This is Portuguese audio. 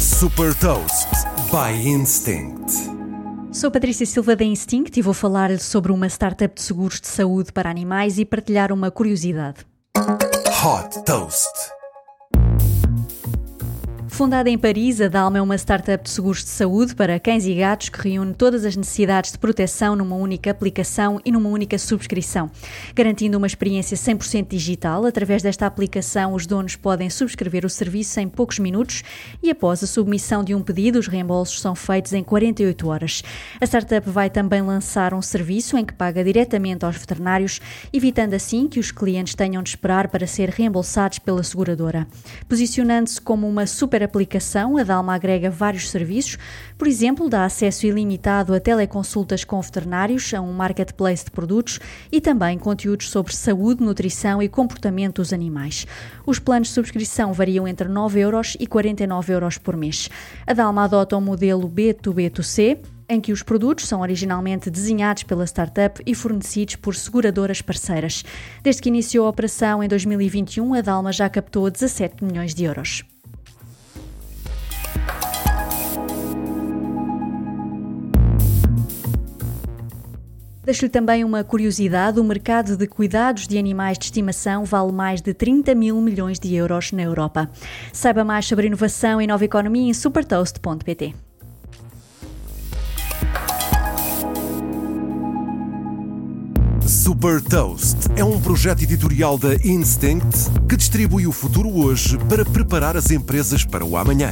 Super Toast by Instinct. Sou Patrícia Silva da Instinct e vou falar sobre uma startup de seguros de saúde para animais e partilhar uma curiosidade. Hot Toast. Fundada em Paris, a Dalma é uma startup de seguros de saúde para cães e gatos que reúne todas as necessidades de proteção numa única aplicação e numa única subscrição, garantindo uma experiência 100% digital. Através desta aplicação, os donos podem subscrever o serviço em poucos minutos e após a submissão de um pedido, os reembolsos são feitos em 48 horas. A startup vai também lançar um serviço em que paga diretamente aos veterinários, evitando assim que os clientes tenham de esperar para ser reembolsados pela seguradora. Posicionando-se como uma super aplicação, a Dalma agrega vários serviços, por exemplo, dá acesso ilimitado a teleconsultas com veterinários, a um marketplace de produtos e também conteúdos sobre saúde, nutrição e comportamento dos animais. Os planos de subscrição variam entre 9 euros e 49 euros por mês. A Dalma adota o um modelo B2B2C, em que os produtos são originalmente desenhados pela startup e fornecidos por seguradoras parceiras. Desde que iniciou a operação em 2021, a Dalma já captou 17 milhões de euros. Deixo-lhe também uma curiosidade: o mercado de cuidados de animais de estimação vale mais de 30 mil milhões de euros na Europa. Saiba mais sobre inovação e nova economia em supertoast.pt. Super Toast é um projeto editorial da Instinct que distribui o futuro hoje para preparar as empresas para o amanhã.